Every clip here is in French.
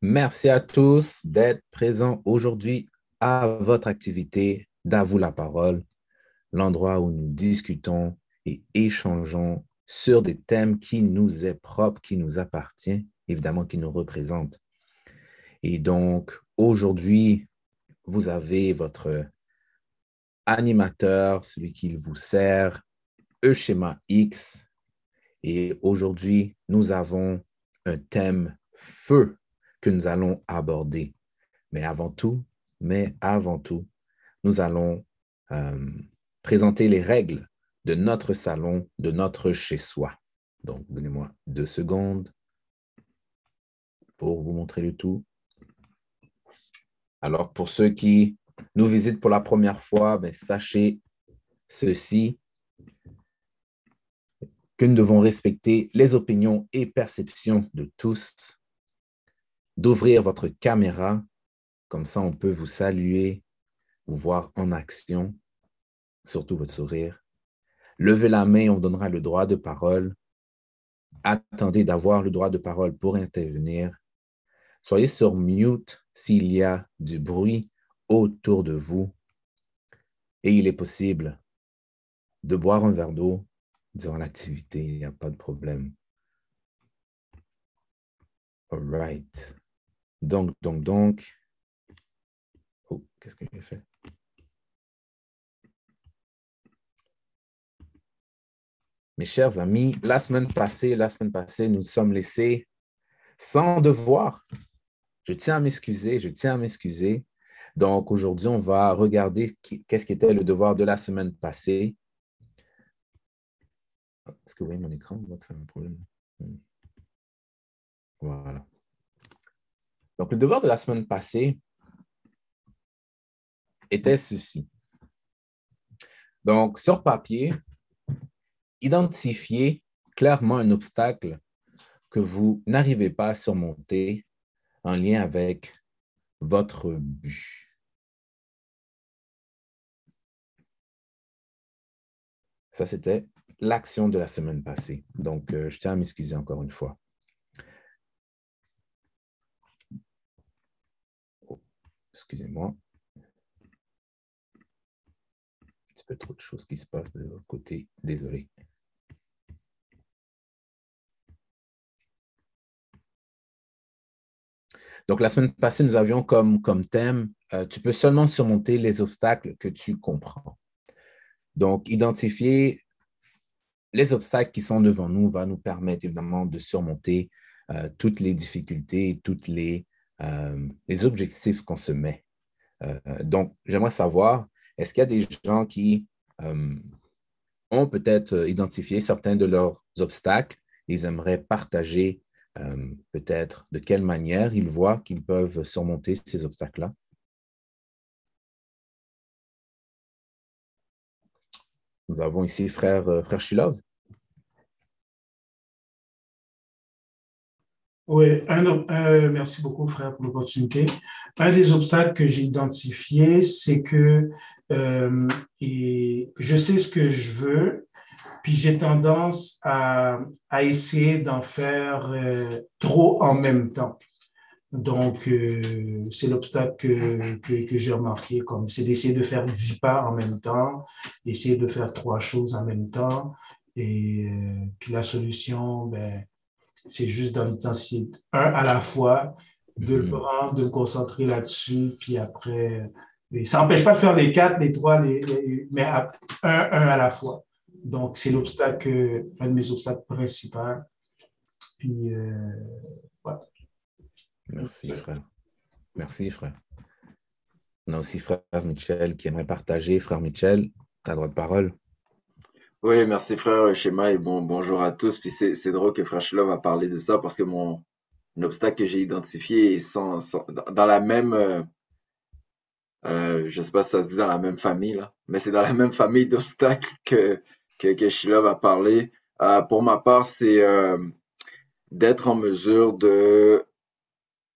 Merci à tous d'être présents aujourd'hui à votre activité d'Avoue la parole, l'endroit où nous discutons et échangeons sur des thèmes qui nous est propre, qui nous appartient, évidemment qui nous représente. Et donc, aujourd'hui, vous avez votre animateur, celui qui vous sert, e schéma X. Et aujourd'hui, nous avons un thème feu que nous allons aborder. Mais avant tout, mais avant tout, nous allons euh, présenter les règles de notre salon, de notre chez-soi. Donc, donnez-moi deux secondes pour vous montrer le tout. Alors, pour ceux qui nous visitent pour la première fois, ben, sachez ceci, que nous devons respecter les opinions et perceptions de tous, d'ouvrir votre caméra, comme ça on peut vous saluer, vous voir en action, surtout votre sourire. Levez la main, on donnera le droit de parole. Attendez d'avoir le droit de parole pour intervenir. Soyez sur mute s'il y a du bruit autour de vous. Et il est possible de boire un verre d'eau durant l'activité, il n'y a pas de problème. All right. Donc, donc, donc. Oh, qu'est-ce que j'ai fait? Mes chers amis, la semaine passée, la semaine passée, nous sommes laissés sans devoir. Je tiens à m'excuser, je tiens à m'excuser. Donc aujourd'hui, on va regarder qu'est-ce qui était le devoir de la semaine passée. Est-ce que vous voyez mon écran? Un problème. Hmm. Voilà. Donc, le devoir de la semaine passée était ceci. Donc, sur papier, identifiez clairement un obstacle que vous n'arrivez pas à surmonter en lien avec votre but. Ça, c'était l'action de la semaine passée. Donc, euh, je tiens à m'excuser encore une fois. Excusez-moi. Un petit peu trop de choses qui se passent de l'autre côté. Désolé. Donc, la semaine passée, nous avions comme, comme thème, euh, tu peux seulement surmonter les obstacles que tu comprends. Donc, identifier les obstacles qui sont devant nous vont nous permettre évidemment de surmonter euh, toutes les difficultés, tous les, euh, les objectifs qu'on se met. donc, j'aimerais savoir, est-ce qu'il y a des gens qui ont peut-être identifié certains de leurs obstacles, ils aimeraient partager euh, peut-être de quelle manière ils voient qu'ils peuvent surmonter ces obstacles-là? Nous avons ici frère, euh, frère Shilov. Oui, merci beaucoup, frère, pour l'opportunité. Un des obstacles que j'ai identifié, c'est que euh, je sais ce que je veux, puis j'ai tendance à, à essayer d'en faire euh, trop en même temps. Donc, euh, c'est l'obstacle que, que, que j'ai remarqué, comme c'est d'essayer de faire dix pas en même temps, essayer de faire trois choses en même temps. Et euh, puis la solution, ben, c'est juste d'intensité un à la fois, de le mm-hmm. prendre, de me concentrer là-dessus, puis après, ça n'empêche pas de faire les quatre, les trois, les, mais un, un à la fois. Donc, c'est l'obstacle, un de mes obstacles principaux. Puis, euh, Merci, frère. Merci, frère. On a aussi frère Michel qui aimerait partager. Frère Michel, tu as droit de parole. Oui, merci, frère Schéma, et bon, bonjour à tous. Puis c'est drôle que frère Shlov a parlé de ça parce que mon obstacle que j'ai identifié est sans, dans la même. Euh, euh, je sais pas si ça se dit dans la même famille, là, mais c'est dans la même famille d'obstacles que, que, que parler. Euh, pour ma part, c'est euh, d'être en mesure euh,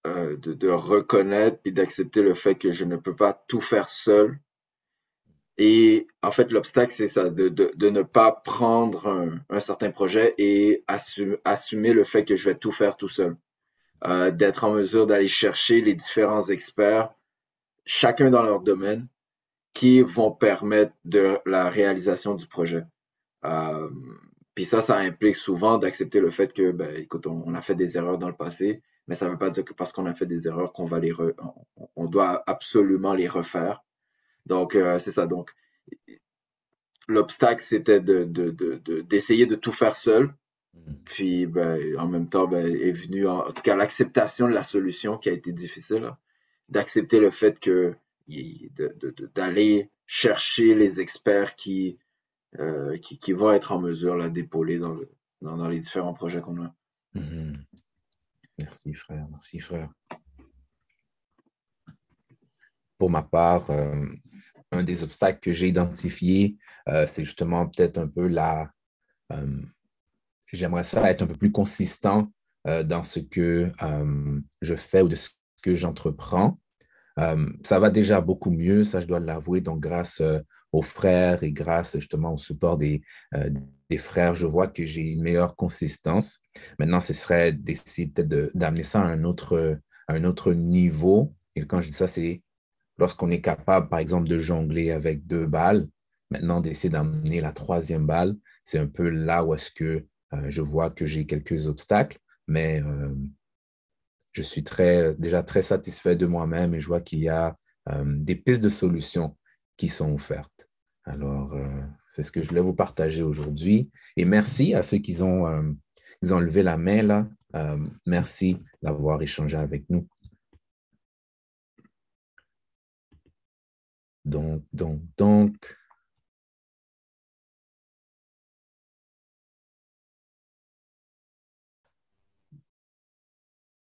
de, de, reconnaître et d'accepter le fait que je ne peux pas tout faire seul. Et en fait, l'obstacle, c'est ça, de, de, de, ne pas prendre un, un certain projet et assumer, le fait que je vais tout faire tout seul. euh, d'être en mesure d'aller chercher les différents experts, chacun dans leur domaine, qui vont permettre de la réalisation du projet. Euh, puis ça, ça implique souvent d'accepter le fait que, ben, écoute, on, a fait des erreurs dans le passé, mais ça ne veut pas dire que parce qu'on a fait des erreurs qu'on va les, on, doit absolument les refaire. Donc euh, c'est ça. Donc l'obstacle, c'était de, d'essayer de, tout faire seul. Mm. Puis, ben, en même temps, ben, est venu, en, tout cas, l'acceptation de la solution qui a été difficile, hein. d'accepter le fait que d'aller chercher les experts qui, euh, qui, qui, vont être en mesure d'épauler dans, le, dans, les différents projets qu'on a. Mm-hmm. Merci, frère. Merci, frère. Pour ma part, euh, un des obstacles que j'ai identifié, euh, c'est justement peut-être un peu la... Euh, j'aimerais ça être un peu plus consistant dans ce que je fais ou de ce que j'entreprends. ça va déjà beaucoup mieux, ça je dois l'avouer, donc grâce aux frères et grâce justement au support des, des frères, je vois que j'ai une meilleure consistance. Maintenant, ce serait d'essayer peut-être d'amener ça à un, autre, à un autre niveau. Et quand je dis ça, c'est lorsqu'on est capable, par exemple, de jongler avec deux balles, maintenant d'essayer d'amener la troisième balle, c'est un peu là où euh, je vois que j'ai quelques obstacles, mais euh, je suis déjà très satisfait de moi-même et je vois qu'il y a euh, des pistes de solutions qui sont offertes. Alors, c'est ce que je voulais vous partager aujourd'hui. Et merci à ceux qui ont, levé la main merci d'avoir échangé avec nous. Donc, donc, donc.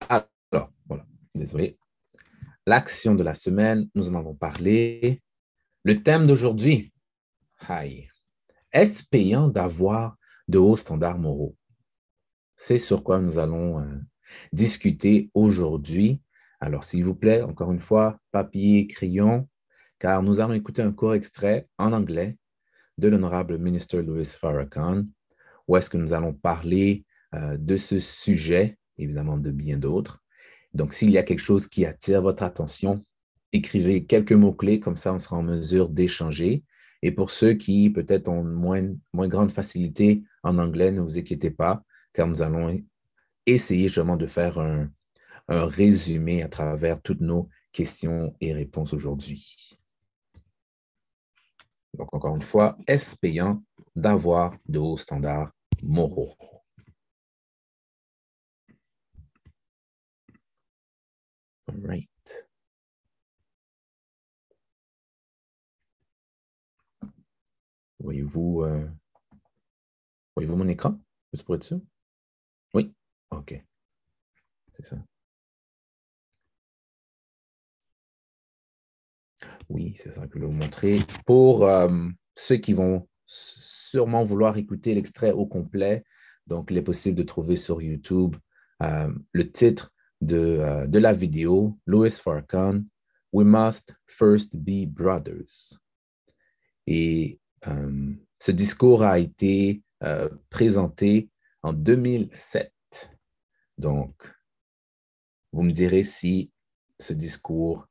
Alors, voilà, désolé. L'action de la semaine, nous en avons parlé. Le thème d'aujourd'hui, Est-ce payant d'avoir de hauts standards moraux? C'est sur quoi nous allons euh, discuter aujourd'hui. Alors, s'il vous plaît, encore une fois, papier, crayon, car nous allons écouter un court extrait en anglais de l'honorable ministre Louis Farrakhan, où est-ce que nous allons parler euh, de ce sujet, évidemment de bien d'autres. Donc, s'il y a quelque chose qui attire votre attention, écrivez quelques mots-clés, comme ça on sera en mesure d'échanger. Et pour ceux qui peut-être ont moins, moins grande facilité en anglais, ne vous inquiétez pas, car nous allons essayer justement de faire un, un résumé à travers toutes nos questions et réponses aujourd'hui. Donc, encore une fois, est-ce payant d'avoir de hauts standards moraux? All right. Voyez-vous euh, mon écran? Juste pour être sûr? Oui? OK. C'est ça. Oui, c'est ça que je vais vous montrer. Pour euh, ceux qui vont sûrement vouloir écouter l'extrait au complet, donc il est possible de trouver sur YouTube euh, le titre de, euh, de, la vidéo, Louis Farrakhan, We Must First Be Brothers. Et ce discours a été présenté en 2007. Donc, vous me direz si ce discours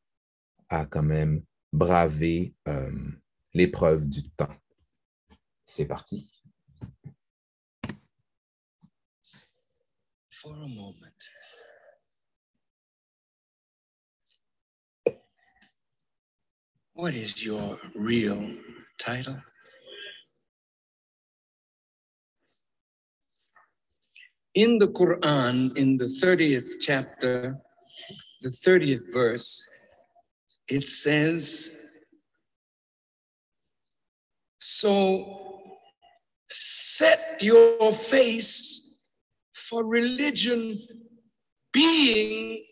a quand même braver euh, l'épreuve du temps. C'est parti. For a moment. What is your real title? In the Quran, in the 30th chapter, the 30th verse, it says, So set your face for religion being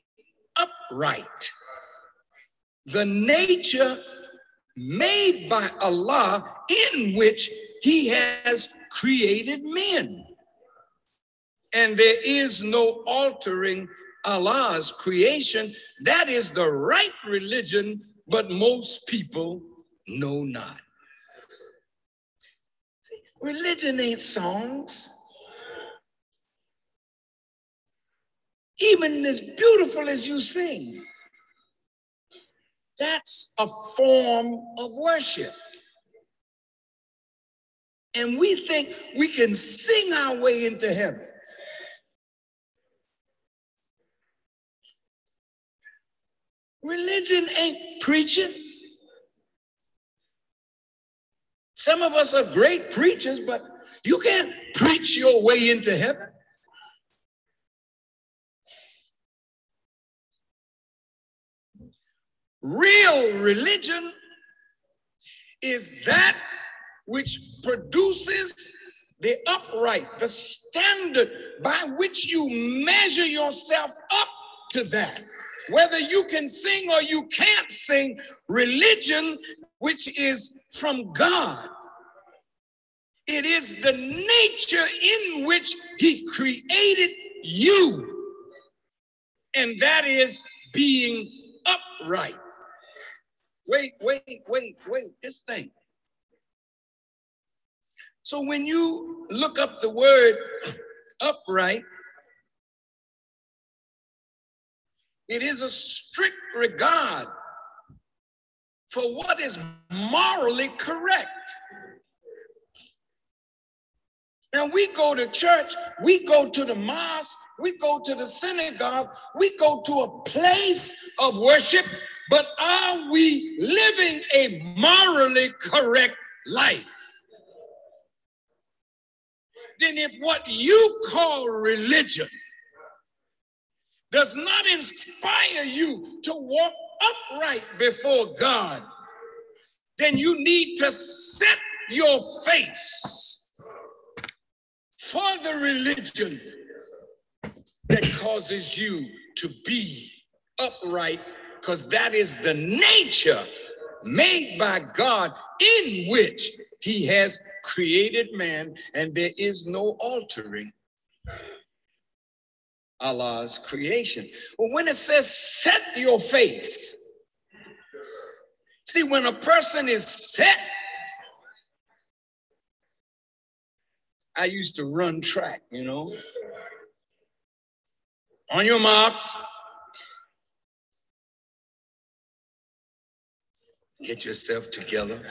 upright. The nature made by Allah in which He has created men. And there is no altering Allah's creation. That is the right religion, but most people know not. See, religion ain't songs. even as beautiful as you sing, that's a form of worship. And we think we can sing our way into heaven. Religion ain't preaching. Some of us are great preachers, but you can't preach your way into heaven. Real religion is that which produces the upright, the standard by which you measure yourself up to that. Whether you can sing or you can't sing, religion, which is from God, it is the nature in which He created you, and that is being upright. Wait, wait, wait, wait, this thing. So when you look up the word upright, it is a strict regard for what is morally correct. Now we go to church, we go to the mosque, we go to the synagogue, we go to a place of worship, but are we living a morally correct life? Then, if what you call religion does not inspire you to walk upright before God, then you need to set your face for the religion that causes you to be upright, because that is the nature made by God in which He has created man, and there is no altering Allah's creation. But when it says set your face, see, when a person is set, I used to run track, you know. On your marks, get yourself together.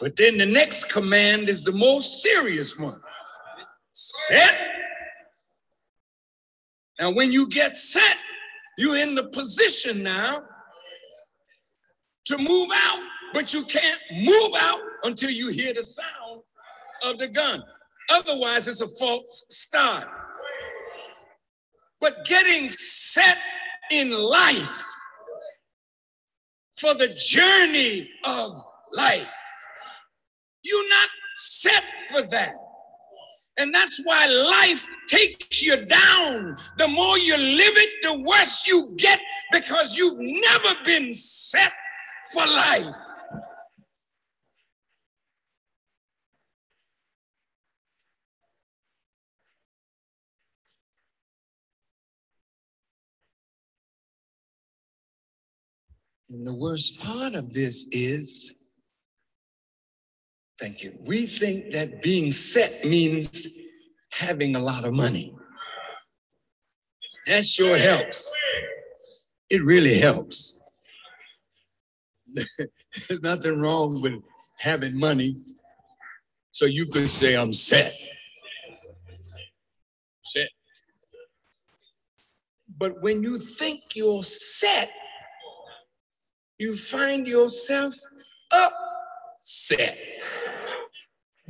But then the next command is the most serious one set. Now, when you get set, you're in the position now to move out, but you can't move out until you hear the sound of the gun. Otherwise, it's a false start. But getting set in life for the journey of life, you're not set for that. And that's why life takes you down. The more you live it, the worse you get because you've never been set for life. And the worst part of this is, thank you, we think that being set means having a lot of money. That sure helps. It really helps. There's nothing wrong with having money so you could say, I'm set. Set. But when you think you're set, you find yourself upset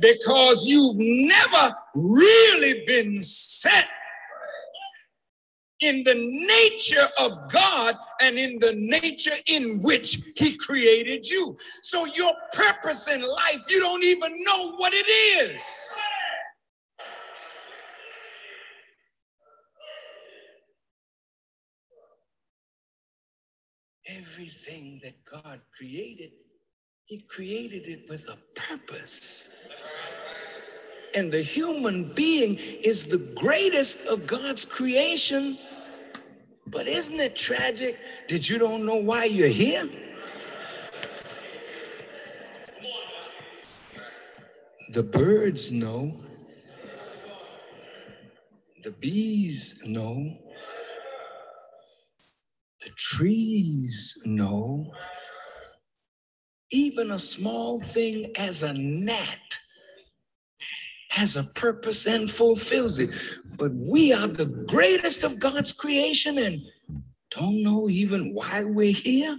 because you've never really been set in the nature of God and in the nature in which He created you. So, your purpose in life, you don't even know what it is. Everything that God created, He created it with a purpose. And the human being is the greatest of God's creation. But isn't it tragic that you don't know why you're here? The birds know. The bees know. The trees know. Even a small thing as a gnat has a purpose and fulfills it. But we are the greatest of God's creation and don't know even why we're here.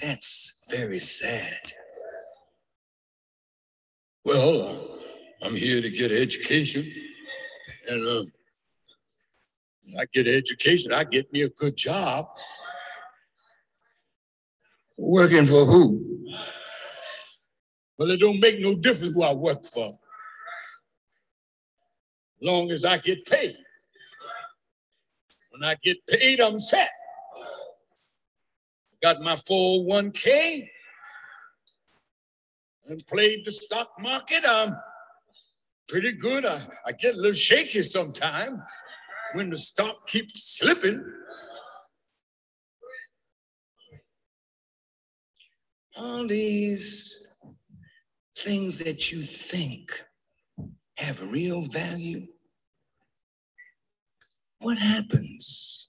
That's very sad. Well, I'm here to get education. And uh, I get education, I get me a good job. Working for who? Well, it don't make no difference who I work for. Long as I get paid. When I get paid, I'm set. Got my 401k and played the stock market. I'm pretty good. I, I get a little shaky sometimes when the stock keeps slipping. All these things that you think have real value. What happens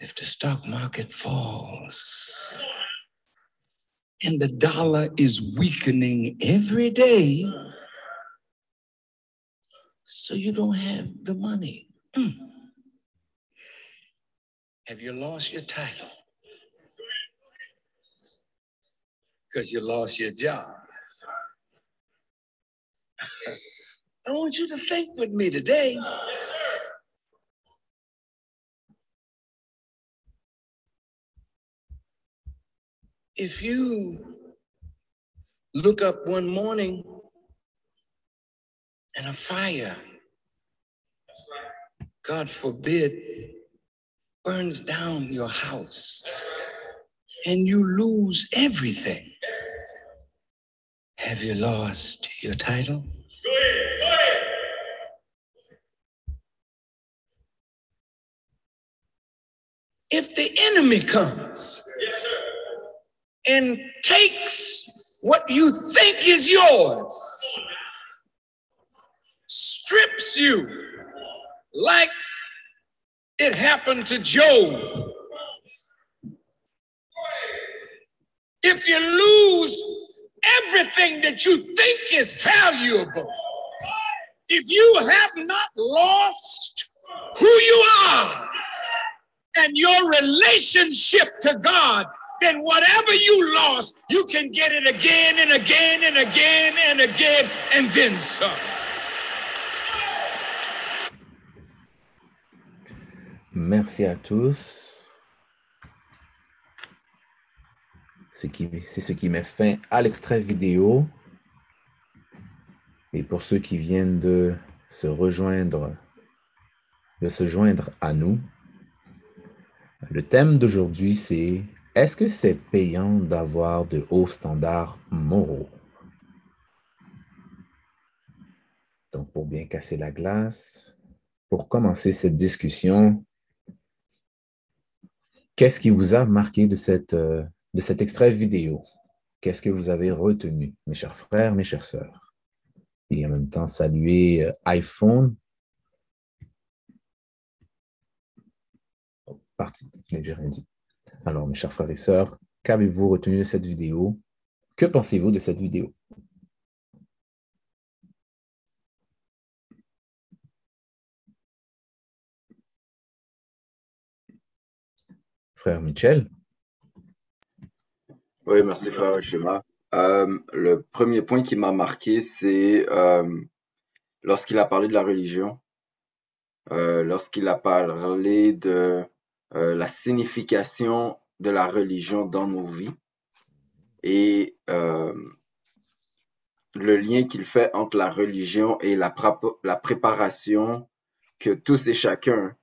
if the stock market falls and the dollar is weakening every day? So you don't have the money. Mm. Have you lost your title? Because you lost your job. I want you to think with me today. If you look up one morning and a fire, God forbid, burns down your house and you lose everything, have you lost your title? If the enemy comes and takes what you think is yours, strips you like it happened to Job. If you lose everything that you think is valuable, if you have not lost who you are and your relationship to God, then whatever you lost, you can get it again and again and again and again and then some. Merci à tous. C'est ce qui met fin à l'extrait vidéo. Et pour ceux qui viennent de se rejoindre, de se joindre à nous, le thème d'aujourd'hui, c'est est-ce que c'est payant d'avoir de hauts standards moraux? Donc, pour bien casser la glace, pour commencer cette discussion, Qu'est-ce qui vous a marqué de, cette, euh, de cet extrait vidéo? Qu'est-ce que vous avez retenu, mes chers frères, mes chères sœurs? Et en même temps, saluer euh, iPhone. Oh, parti, j'ai rien dit. Alors, mes chers frères et sœurs, qu'avez-vous retenu de cette vidéo? Que pensez-vous de cette vidéo? Frère Michel? Oui, merci, frère Shema. Euh, le premier point qui m'a marqué, c'est euh, lorsqu'il a parlé de la religion, euh, lorsqu'il a parlé de la signification de la religion dans nos vies et le lien qu'il fait entre la religion et la, la préparation que tous et chacun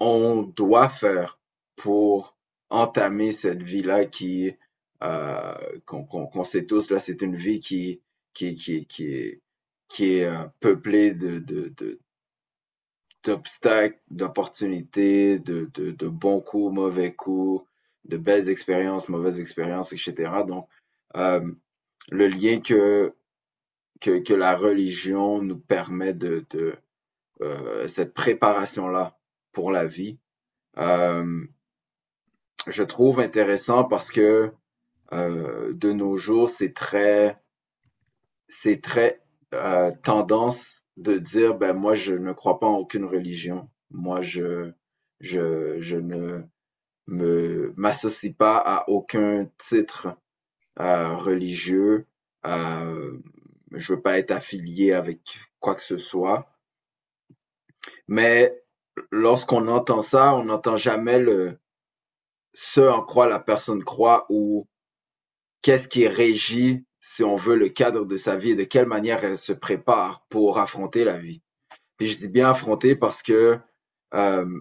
on doit faire pour entamer cette vie-là qui, euh, qu'on sait tous, là, c'est une vie qui, qui, qui, qui est, qui est euh, peuplée de, d'obstacles, d'opportunités, de, de, de, bons coups, mauvais coups, de belles expériences, mauvaises expériences, etc. Donc, euh, le lien que que, que la religion nous permet de, de euh, cette préparation-là pour la vie. Je trouve intéressant parce que euh, de nos jours, c'est très, c'est très euh, tendance de dire, ben moi, je ne crois pas en aucune religion. Moi, je, je, je ne me m'associe pas à aucun titre euh, religieux. Euh, je veux pas être affilié avec quoi que ce soit. Mais lorsqu'on entend ça, on n'entend jamais le ce en quoi la personne croit ou qu'est-ce qui régit, si on veut, le cadre de sa vie et de quelle manière elle se prépare pour affronter la vie. Puis je dis bien affronter parce que euh,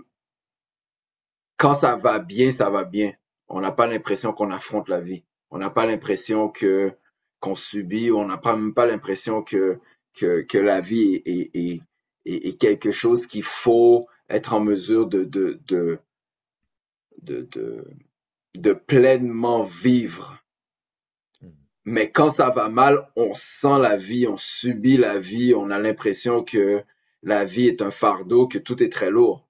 quand ça va bien, ça va bien. On n'a pas l'impression qu'on affronte la vie. On n'a pas l'impression que qu'on subit. On n'a pas même pas l'impression que, que que la vie est, est, est, est quelque chose qu'il faut être en mesure de de de de, de, de pleinement vivre. Mais quand ça va mal, on sent la vie, on subit la vie, on a l'impression que la vie est un fardeau, que tout est très lourd.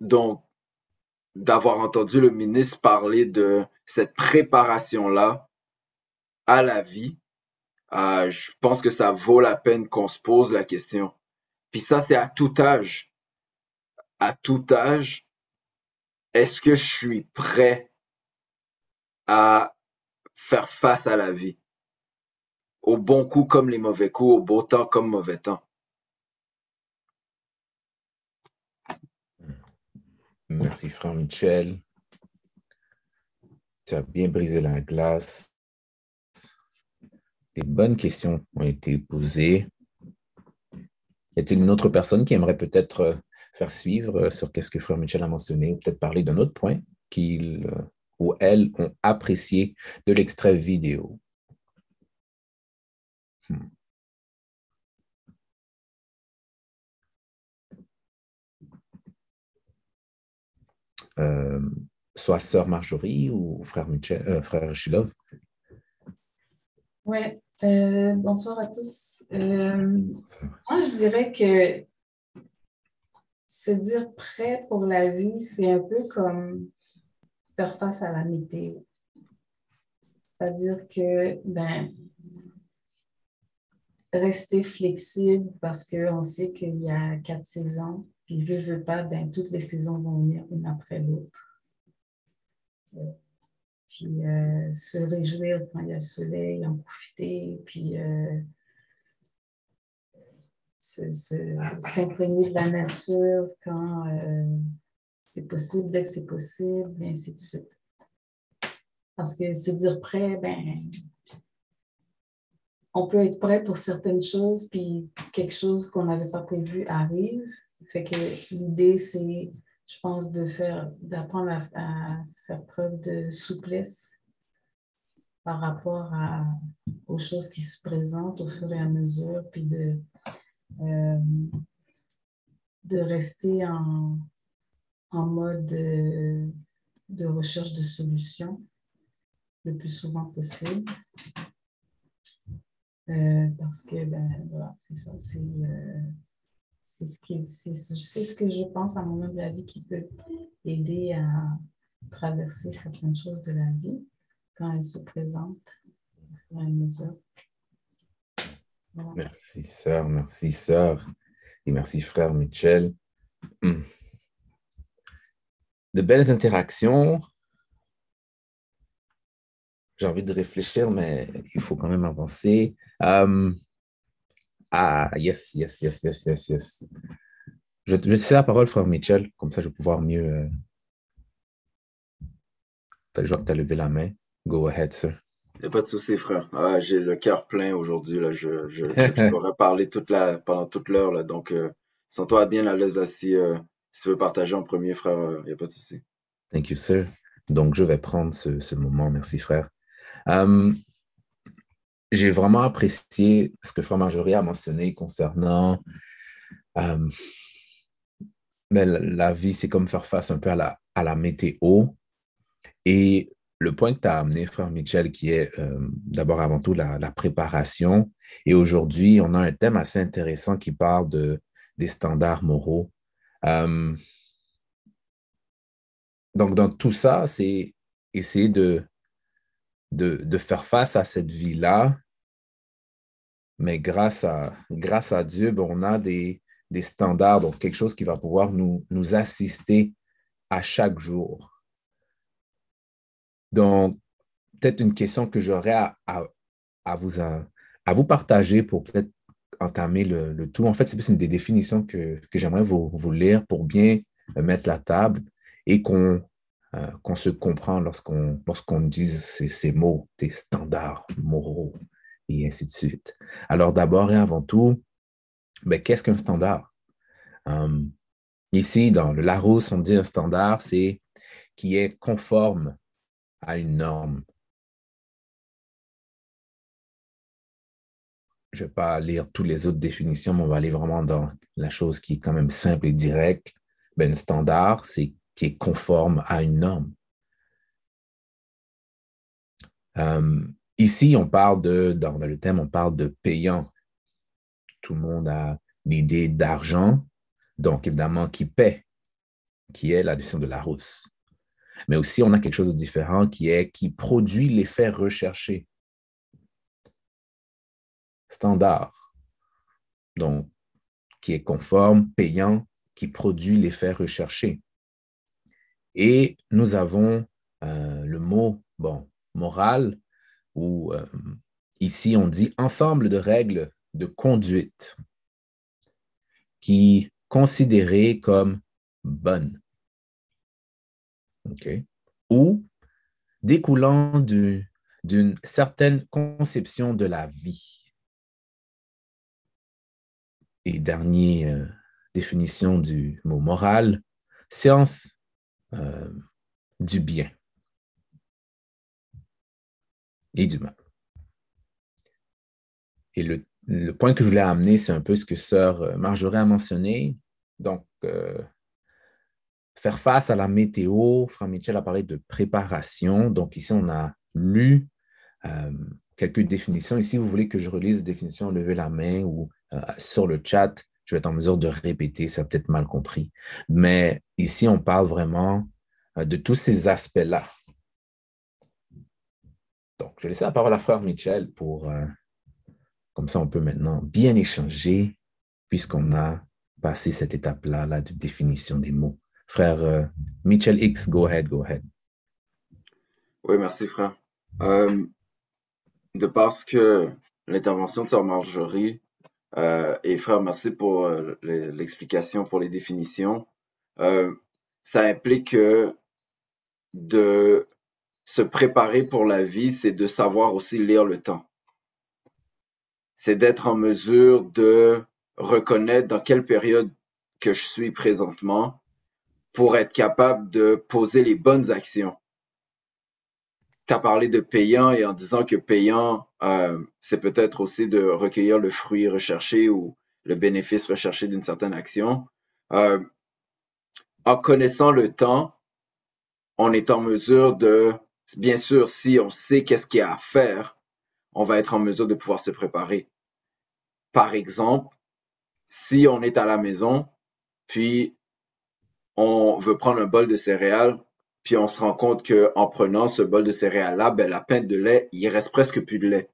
Donc, d'avoir entendu le ministre parler de cette préparation-là à la vie, euh, je pense que ça vaut la peine qu'on se pose la question. Puis ça, c'est à tout âge. À tout âge, est-ce que je suis prêt à faire face à la vie? Au bon coup comme les mauvais coups, au beau temps comme mauvais temps. Merci, frère Michel. Tu as bien brisé la glace. Des bonnes questions ont été posées. Y a-t-il une autre personne qui aimerait peut-être euh, faire suivre euh, sur qu'est-ce que frère Michel a mentionné, ou peut-être parler d'un autre point qu'il euh, ou elles ont apprécié de l'extrait vidéo? Hmm. Euh, soit sœur Marjorie ou frère, Michel, euh, frère Shilov. Oui, euh, bonsoir à tous. moi, je dirais que se dire prêt pour la vie, c'est un peu comme faire face à la météo. C'est-à-dire que, ben, rester flexible parce qu'on sait qu'il y a quatre saisons, puis, je veux pas, ben, toutes les saisons vont venir une après l'autre. Euh, puis, euh, se réjouir quand il y a le soleil, en profiter, puis euh, s'imprégner de la nature quand c'est possible, dès que c'est possible, et ainsi de suite. Parce que se dire prêt, ben, on peut être prêt pour certaines choses, puis quelque chose qu'on n'avait pas prévu arrive. Fait que l'idée, c'est, je pense, de faire, d'apprendre à, faire preuve de souplesse par rapport aux choses qui se présentent au fur et à mesure, puis de, euh, de rester en, en mode de, de, recherche de solutions le plus souvent possible. Euh, parce que, ben, voilà, c'est ça, c'est. Euh, c'est ce, qui, c'est, ce que je pense, à mon humble avis, qui peut aider à traverser certaines choses de la vie quand elles se présentent au fur mesure. Merci, sœur. Merci, sœur. Et merci, frère Michel. Hmm. De belles interactions. J'ai envie de réfléchir, mais il faut quand même avancer. Um, ah, yes, yes, yes, yes, yes, yes. Je, je te laisse la parole, frère Mitchell, comme ça je vais pouvoir mieux. Euh... Je vois que tu as levé la main. Go ahead, sir. Il n'y a pas de souci, frère. Ah, J'ai le cœur plein aujourd'hui. Là. Je, je, je, pourrais parler toute la, pendant toute l'heure. Là. Donc, euh, sens-toi bien à l'aise là, si, euh, si tu veux partager en premier, frère. Il euh, n'y a pas de souci. Thank you, sir. Donc, je vais prendre ce, ce moment. Merci, frère. Um, j'ai vraiment apprécié ce que Frère Marjorie a mentionné concernant mais la, vie, c'est comme faire face un peu à la, à la météo. Et le point que tu as amené, frère Michel, qui est euh, d'abord avant tout la, préparation. Et aujourd'hui, on a un thème assez intéressant qui parle de, des standards moraux. Euh, donc, dans tout ça, c'est essayer de, de, faire face à cette vie-là. Mais grâce à, grâce à Dieu, ben, on a des, des standards, donc quelque chose qui va pouvoir nous, nous assister à chaque jour. Donc, peut-être une question que j'aurais à, vous, à, vous partager pour peut-être entamer le, tout. En fait, c'est plus une des définitions que, j'aimerais vous, lire pour bien mettre la table et qu'on euh, se comprend lorsqu'on lorsqu'on dit ces, ces, mots, des standards moraux et ainsi de suite. Alors d'abord et avant tout, ben, qu'est-ce qu'un standard? Euh, ici, dans le Larousse, on dit un standard, c'est qui est conforme à une norme. Je ne vais pas lire toutes les autres définitions, mais on va aller vraiment dans la chose qui est quand même simple et directe. Ben, un standard, c'est qui est conforme à une norme. Euh, ici, on parle de, dans le thème, on parle de payant. Tout le monde a l'idée d'argent, donc évidemment qui paie, qui est la définition de la rousse. Mais aussi, on a quelque chose de différent qui est qui produit l'effet recherché. Standard. Donc, qui est conforme, payant, qui produit l'effet recherché. Et nous avons euh, le mot, bon, moral, ou euh, ici on dit ensemble de règles de conduite qui considérées comme bonnes ou découlant d'une certaine conception de la vie. Et dernière euh, définition du mot moral, science euh, du bien et du mal. Et le, point que je voulais amener, c'est un peu ce que sœur Marjorie a mentionné. Donc, euh, faire face à la météo, Franck Michel a parlé de préparation. Donc ici, on a lu euh, quelques définitions. Ici, vous voulez que je relise les définitions, levez la main ou euh, sur le chat. Je vais être en mesure de répéter, ça peut-être mal compris. Mais ici, on parle vraiment euh, de tous ces aspects-là. Donc, je vais laisser la parole à frère Michel pour, comme ça, on peut maintenant bien échanger puisqu'on a passé cette étape-là là, de définition des mots. Frère euh, Mitchell X, go ahead, go ahead. Oui, merci, frère. Euh, de parce que l'intervention de Sœur Marjorie, euh, et frère, merci pour l'explication, pour les définitions, ça implique de se préparer pour la vie, c'est de savoir aussi lire le temps. C'est d'être en mesure de reconnaître dans quelle période que je suis présentement pour être capable de poser les bonnes actions. Tu as parlé de payant et en disant que payant, euh, c'est peut-être aussi de recueillir le fruit recherché ou le bénéfice recherché d'une certaine action. Euh, en connaissant le temps, on est en mesure de, bien sûr, si on sait qu'est-ce qu'il y a à faire, on va être en mesure de pouvoir se préparer. Par exemple, si on est à la maison, puis on veut prendre un bol de céréales, puis on se rend compte que en prenant ce bol de céréales-là, ben, la pinte de lait, il reste presque plus de lait.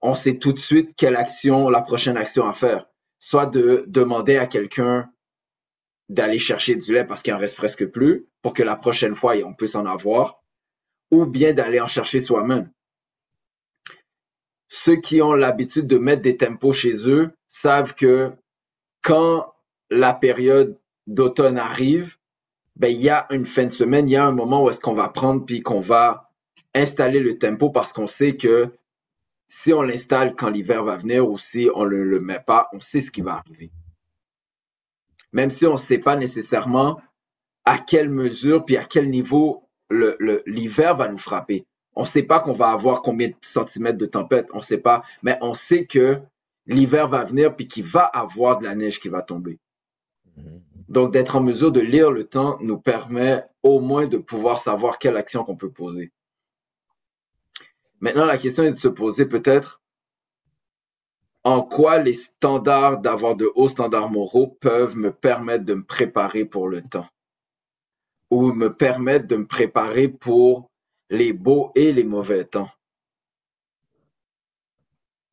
On sait tout de suite quelle action, la prochaine action à faire. Soit de demander à quelqu'un d'aller chercher du lait parce qu'il en reste presque plus, pour que la prochaine fois, on puisse en avoir, ou bien d'aller en chercher soi-même. Ceux qui ont l'habitude de mettre des tempos chez eux savent que quand la période d'automne arrive, ben, il y a une fin de semaine, il y a un moment où est-ce qu'on va prendre puis qu'on va installer le tempo parce qu'on sait que si on l'installe quand l'hiver va venir ou si on ne le, met pas, on sait ce qui va arriver. Même si on ne sait pas nécessairement à quelle mesure puis à quel niveau l'hiver va nous frapper. On ne sait pas qu'on va avoir combien de centimètres de tempête, on ne sait pas, mais on sait que l'hiver va venir puis qu'il va avoir de la neige qui va tomber. Donc, d'être en mesure de lire le temps nous permet au moins de pouvoir savoir quelle action qu'on peut poser. Maintenant, la question est de se poser peut-être en quoi les standards d'avoir de hauts standards moraux peuvent me permettre de me préparer pour le temps ou me permettre de me préparer pour les beaux et les mauvais temps.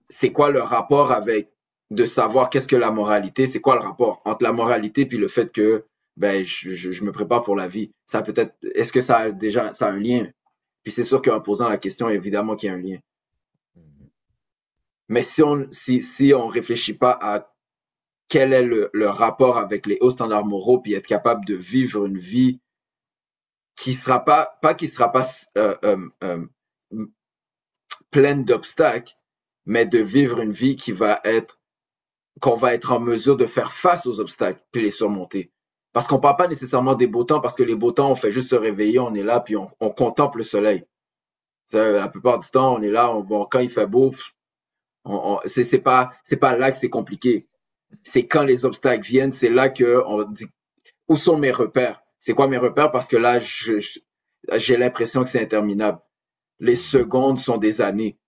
C'est quoi le rapport avec de savoir qu'est-ce que la moralité, c'est quoi le rapport entre la moralité puis le fait que ben je, je, me prépare pour la vie. Ça peut-être est-ce que ça a déjà ça a un lien? Puis c'est sûr qu'en posant la question évidemment qu'il y a un lien. Mais si on si si on réfléchit pas à quel est le, le rapport avec les hauts standards moraux puis être capable de vivre une vie qui sera pas pas qui sera pas euh, euh, euh, pleine d'obstacles, mais de vivre une vie qui va être qu'on va être en mesure de faire face aux obstacles puis les surmonter. Parce qu'on parle pas nécessairement des beaux temps, parce que les beaux temps, on fait juste se réveiller, on est là, puis on, contemple le soleil. la plupart du temps, on est là, bon, quand il fait beau, on, c'est pas c'est pas là que c'est compliqué. C'est quand les obstacles viennent, c'est là que on dit où sont mes repères? C'est quoi mes repères? Parce que là, j'ai l'impression que c'est interminable. Les secondes sont des années.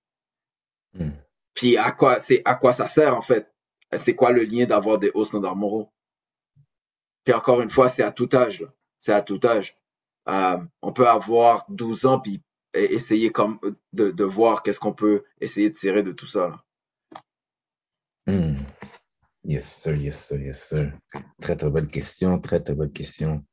Hmm. Puis à quoi c'est à quoi ça sert en fait? C'est quoi le lien d'avoir des hauts standards moraux? Puis encore une fois, c'est à tout âge. C'est à tout âge. Euh, on peut avoir 12 ans puis essayer comme de, voir qu'est-ce qu'on peut essayer de tirer de tout ça. Hmm. Yes, sir, yes, sir, yes, sir. Très, très bonne question, très, très bonne question.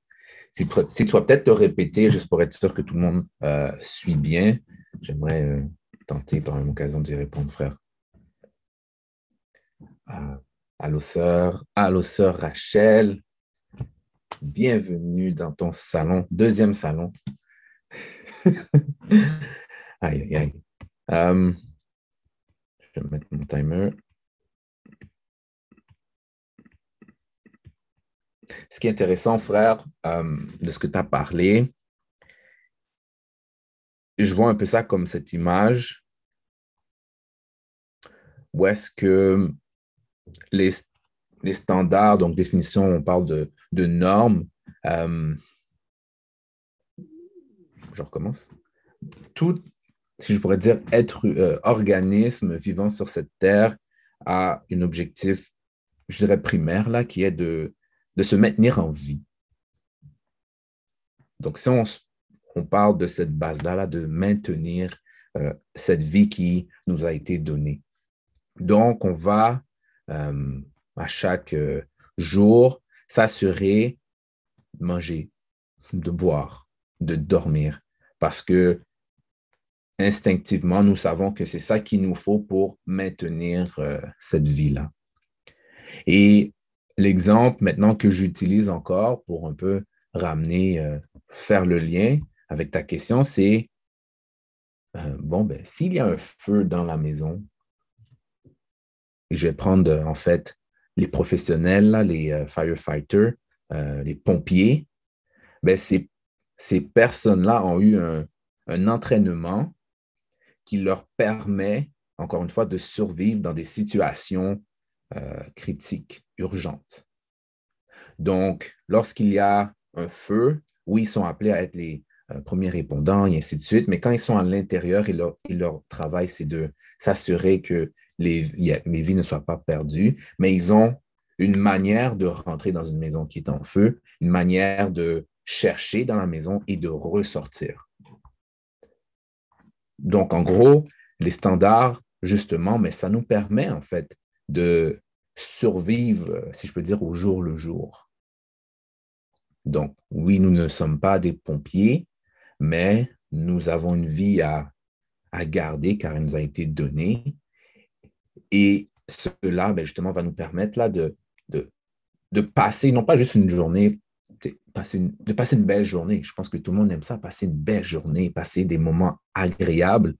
Si, si tu vas peut-être te répéter, juste pour être sûr que tout le monde euh, suit bien, j'aimerais euh, tenter par une occasion d'y répondre, frère. Ah, allô, sœur. Allô, sœur Rachel. Bienvenue dans ton salon, deuxième salon. aïe, aïe, aïe. Euh, je vais mettre mon timer. Ce qui est intéressant, frère, euh, de ce que tu as parlé, je vois un peu ça comme cette image où est-ce que les, standards, donc définition, on parle de, normes. Euh, je recommence. Tout, si je pourrais dire, être euh, organisme vivant sur cette terre a un objectif, je dirais, primaire, là, qui est de, de se maintenir en vie. Donc, si on, on parle de cette base-là, là, de maintenir euh, cette vie qui nous a été donnée. Donc, on va euh, à chaque euh, jour, s'assurer de manger, de boire, de dormir, parce que instinctivement, nous savons que c'est ça qu'il nous faut pour maintenir euh, cette vie-là. Et l'exemple maintenant que j'utilise encore pour un peu ramener, faire le lien avec ta question, c'est, bon, ben, s'il y a un feu dans la maison, je vais prendre en fait les professionnels, les euh, firefighters, euh, les pompiers. Ben, ces, personnes-là ont eu un, entraînement qui leur permet, encore une fois, de survivre dans des situations euh, critiques, urgentes. Donc, lorsqu'il y a un feu, oui, ils sont appelés à être les premiers répondants et ainsi de suite, mais quand ils sont à l'intérieur, leur, leur travail, c'est de s'assurer que les, vies ne soient pas perdues, mais ils ont une manière de rentrer dans une maison qui est en feu, une manière de chercher dans la maison et de ressortir. Donc, en gros, les standards, justement, mais ça nous permet en fait de survivre, si je peux dire, au jour le jour. Donc, oui, nous ne sommes pas des pompiers, mais nous avons une vie à, à garder car elle nous a été donnée et cela, ben, justement, va nous permettre là, de, passer, non pas juste une journée, de passer une belle journée. Je pense que tout le monde aime ça, passer une belle journée, passer des moments agréables.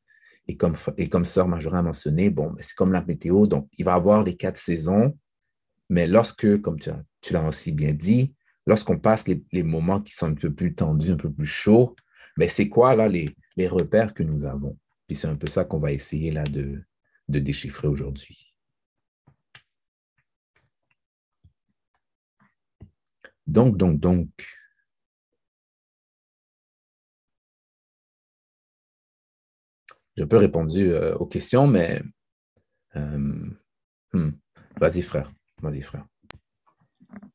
Et comme, et Sœur Majorin a mentionné, bon, ben, c'est comme la météo, donc il va avoir les quatre saisons, mais lorsque, comme tu, tu l'as aussi bien dit, lorsqu'on passe les, moments qui sont un peu plus tendus, un peu plus chauds, mais ben, c'est quoi là les, les repères que nous avons? Puis c'est un peu ça qu'on va essayer là de, de déchiffrer aujourd'hui. Donc, donc, donc. J'ai un peu répondu euh, aux questions, mais euh, hmm. vas-y, frère. Vas-y, frère.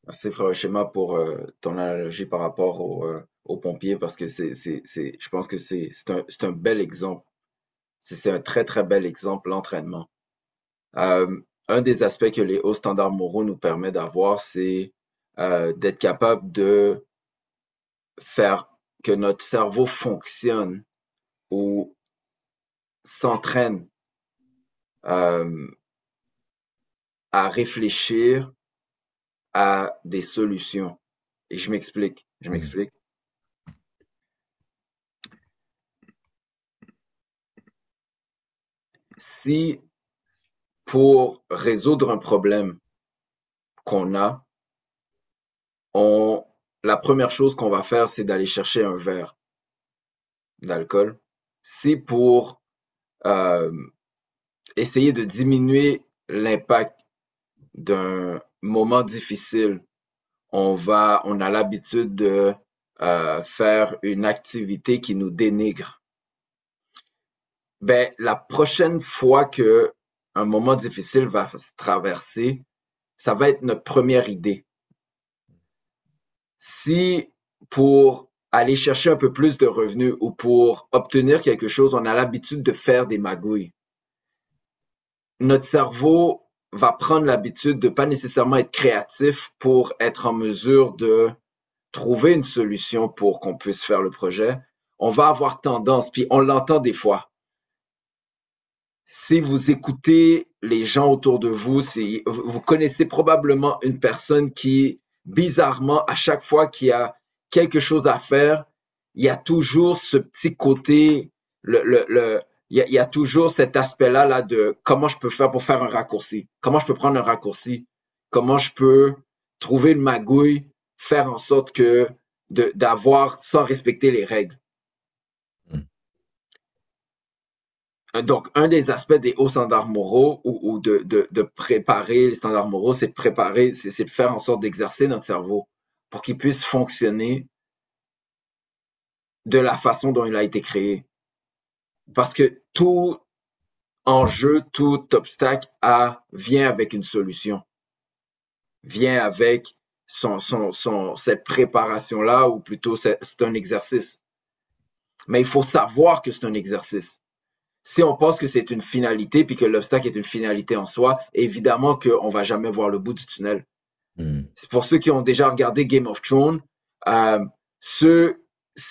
Merci, frère Schéma, pour euh, ton analogie par rapport aux pompiers, parce que c'est, je pense que c'est, un, un, bel exemple. C'est, un très, très bel exemple, l'entraînement. un des aspects que les hauts standards moraux nous permettent d'avoir, c'est d'être capable de faire que notre cerveau fonctionne ou s'entraîne euh, à réfléchir à des solutions. Et je m'explique, je mmh. m'explique. Si pour résoudre un problème qu'on a, la première chose qu'on va faire, c'est d'aller chercher un verre d'alcool. Si pour euh, essayer de diminuer l'impact d'un moment difficile. On va, on a l'habitude de euh, faire une activité qui nous dénigre. Ben, la prochaine fois que un moment difficile va se traverser, ça va être notre première idée. Si pour aller chercher un peu plus de revenus ou pour obtenir quelque chose, on a l'habitude de faire des magouilles, notre cerveau va prendre l'habitude de pas nécessairement être créatif pour être en mesure de trouver une solution pour qu'on puisse faire le projet. On va avoir tendance, puis on l'entend des fois. Si vous écoutez les gens autour de vous, si vous connaissez probablement une personne qui, bizarrement, à chaque fois qu'il y a quelque chose à faire, il y a toujours ce petit côté, il y, a, toujours cet aspect-là là, de comment je peux faire pour faire un raccourci, comment je peux prendre un raccourci, comment je peux trouver une magouille, faire en sorte que d'avoir sans respecter les règles? Donc, un des aspects des hauts standards moraux ou, de, de, de, préparer les standards moraux, c'est de préparer, c'est de faire en sorte d'exercer notre cerveau pour qu'il puisse fonctionner de la façon dont il a été créé. Parce que tout enjeu, tout obstacle a, vient avec une solution, vient avec son, son, son, cette préparation-là, ou plutôt c'est un exercice. Mais il faut savoir que c'est un exercice. Si on pense que c'est une finalité, puis que l'obstacle est une finalité en soi, évidemment qu'on va jamais voir le bout du tunnel. Hmm. Pour ceux qui ont déjà regardé Game of Thrones, euh, ceux,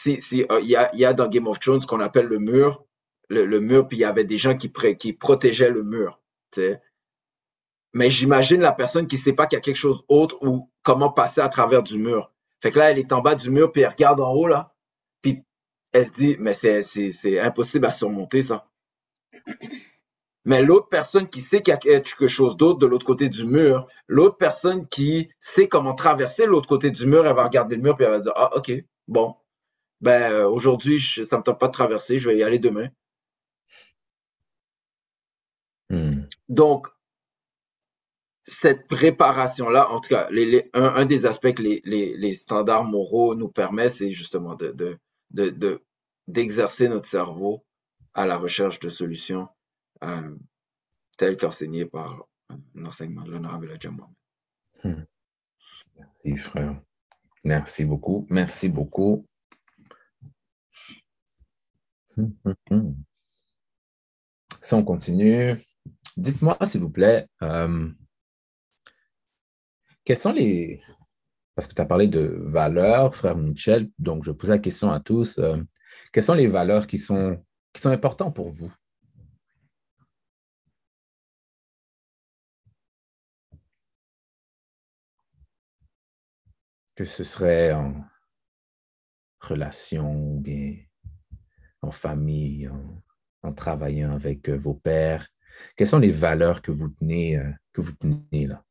euh, il y, a, y a dans Game of Thrones ce qu'on appelle le mur, le, mur, puis il y avait des gens qui, qui protégeaient le mur. Mais j'imagine la personne qui ne sait pas qu'il y a quelque chose d'autre ou comment passer à travers du mur. Fait que là, elle est en bas du mur, puis elle regarde en haut, là, puis elle se dit, mais c'est impossible à surmonter ça. Mais l'autre personne qui sait qu'il y a quelque chose d'autre de l'autre côté du mur, l'autre personne qui sait comment traverser l'autre côté du mur, elle va regarder le mur puis elle va dire Ah, ok, bon, ben euh, aujourd'hui, ça me tente pas de traverser, je vais y aller demain. Hmm. Donc, cette préparation-là, en tout cas, un, des aspects que les, standards moraux nous permettent, c'est justement de, d'exercer notre cerveau à la recherche de solutions euh, telles qu'enseignées par l'enseignement de l'honorable Jamon. Hmm. Merci, frère. Merci beaucoup. Merci beaucoup. Hmm, si on continue, Dites-moi, s'il vous plaît, euh, quels sont les... Parce que tu as parlé de valeurs, frère Michel, donc je pose la question à tous. Euh, quelles sont les valeurs qui sont, qui sont importantes pour vous? Que ce serait en relation, bien en famille, en, en travaillant avec euh, vos pères, quelles sont les valeurs que vous tenez, euh, que vous tenez là?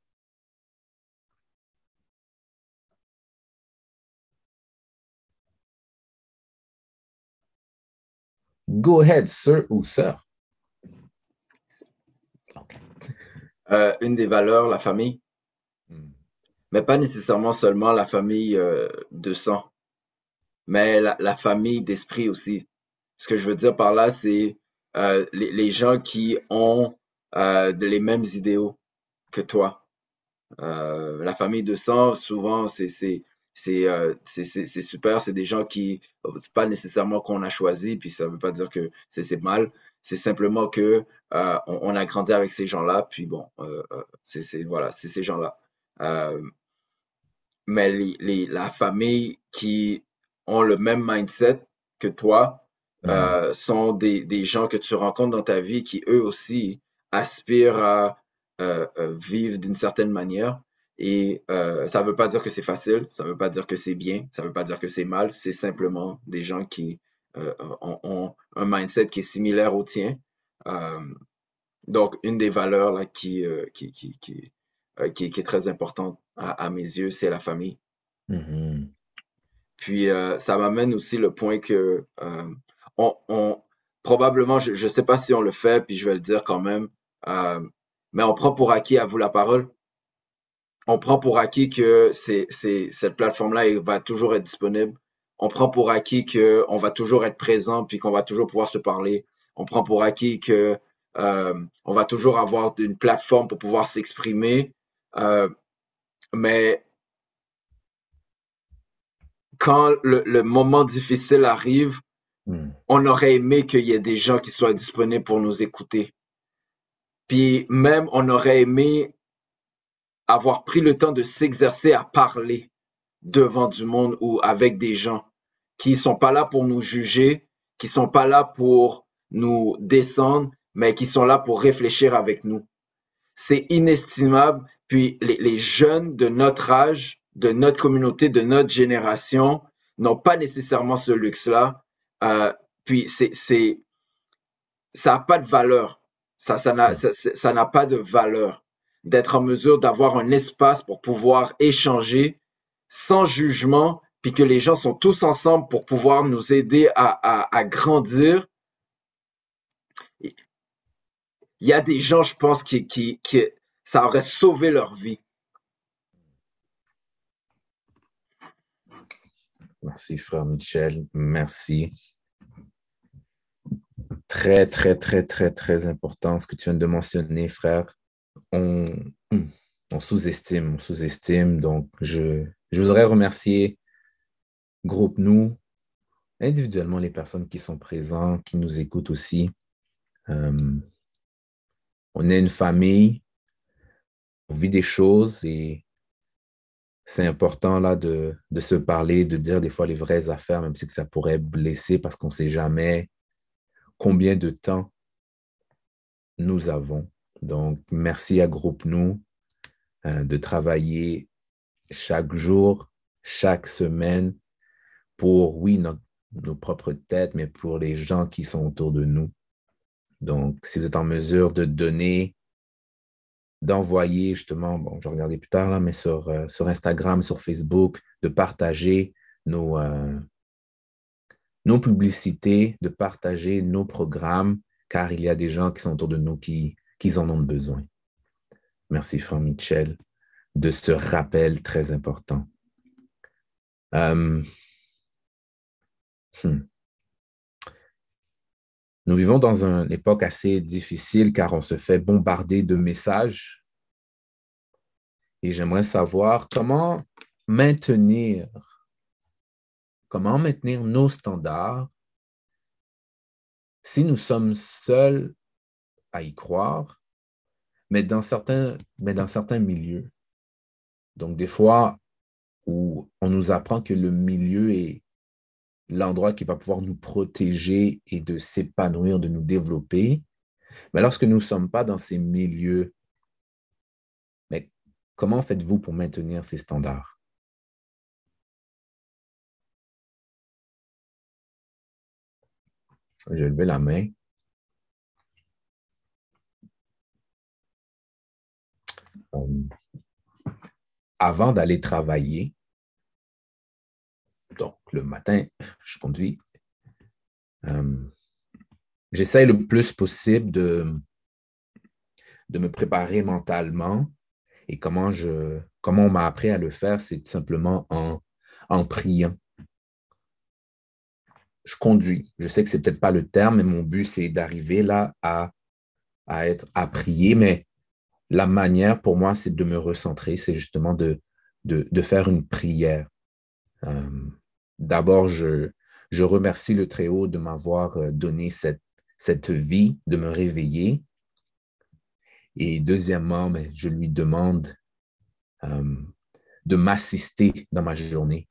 Go ahead, sir ou sœur. Euh, une des valeurs, la famille. Hmm. mais pas nécessairement seulement la famille euh, de sang, mais la, famille d'esprit aussi. Ce que je veux dire par là, c'est euh, les, gens qui ont euh, les mêmes idéaux que toi. la famille de sang, souvent, c'est c'est super, c'est des gens qui, c'est pas nécessairement qu'on a choisi, puis ça veut pas dire que c'est mal, c'est simplement que on, a grandi avec ces gens-là, puis bon, c'est voilà, c'est ces gens-là. Mais les, la famille qui ont le même mindset que toi euh, sont des, des, gens que tu rencontres dans ta vie qui, eux aussi, aspirent à euh, euh, vivre d'une certaine manière. Et ça ne veut pas dire que c'est facile, ça ne veut pas dire que c'est bien, ça ne veut pas dire que c'est mal, c'est simplement des gens qui ont, un mindset qui est similaire au tien. donc, une des valeurs là, qui, qui, qui, qui, qui, est très importante à, mes yeux, c'est la famille. Mm-hmm. Puis euh, ça m'amène aussi le point que euh, on, probablement, je ne sais pas si on le fait, puis je vais le dire quand même, euh, mais on prend pour acquis à vous la parole. On prend pour acquis que c'est, cette plateforme-là va toujours être disponible. On prend pour acquis qu'on va toujours être présent, puis qu'on va toujours pouvoir se parler. On prend pour acquis que on va toujours avoir une plateforme pour pouvoir s'exprimer. Mais quand le, moment difficile arrive, hmm. on aurait aimé qu'il y ait des gens qui soient disponibles pour nous écouter. Puis même, on aurait aimé avoir pris le temps de s'exercer à parler devant du monde ou avec des gens qui sont pas là pour nous juger, qui sont pas là pour nous descendre, mais qui sont là pour réfléchir avec nous. C'est inestimable puis les, jeunes de notre âge, de notre communauté, de notre génération n'ont pas nécessairement ce luxe-là. Euh, puis c'est, ça n'a pas de valeur. Ça, ça n'a, ça, n'a pas de valeur d'être en mesure d'avoir un espace pour pouvoir échanger sans jugement, puis que les gens sont tous ensemble pour pouvoir nous aider à, grandir. Il y a des gens, je pense, qui, qui, qui, ça aurait sauvé leur vie. Merci, frère Michel. Merci. Très, très, très, très, très important ce que tu viens de mentionner, frère. On, on sous-estime, on sous-estime. Donc, je, voudrais remercier Groupe Nous, individuellement les personnes qui sont présentes, qui nous écoutent aussi. Euh, on est une famille vit des choses et c'est important là de, se parler, de dire des fois les vraies affaires, même si ça pourrait blesser parce qu'on ne sait jamais combien de temps nous avons. Donc, merci à Groupe Nous euh, de travailler chaque jour, chaque semaine pour, oui, nos propres têtes, mais pour les gens qui sont autour de nous. Donc, si vous êtes en mesure de donner d'envoyer justement, bon, je regarder plus tard, là, mais sur, euh, sur Instagram, sur Facebook, de partager euh, nos publicités, de partager nos programmes, car il y a des gens qui sont autour de nous qui, qui en ont besoin. Merci, Franck Michel, de ce rappel très important. Euh, hmm. Nous vivons dans une époque assez difficile car on se fait bombarder de messages. Et j'aimerais savoir comment maintenir, comment maintenir nos standards si nous sommes seuls à y croire, mais dans certains, mais dans certains milieux. Donc, des fois où on nous apprend que le milieu est l'endroit qui va pouvoir nous protéger et de s'épanouir, de nous développer. Mais lorsque nous ne sommes pas dans ces milieux, mais comment faites-vous pour maintenir ces standards? Je vais lever la main. Avant d'aller travailler, donc, le matin, je conduis. Euh, j'essaie le plus possible de, de me préparer mentalement Et comment, je, comment on m'a appris à le faire, c'est tout simplement en, en priant. Je conduis. Je sais que ce n'est peut-être pas le terme, mais mon but, c'est d'arriver là à, à, être, à prier. Mais la manière pour moi, c'est de me recentrer, c'est justement de, de, faire une prière. Euh, d'abord, je, je remercie le Très-Haut de m'avoir euh, donné cette, cette vie, de me réveiller. Et deuxièmement, mais je lui demande euh, de m'assister dans ma journée,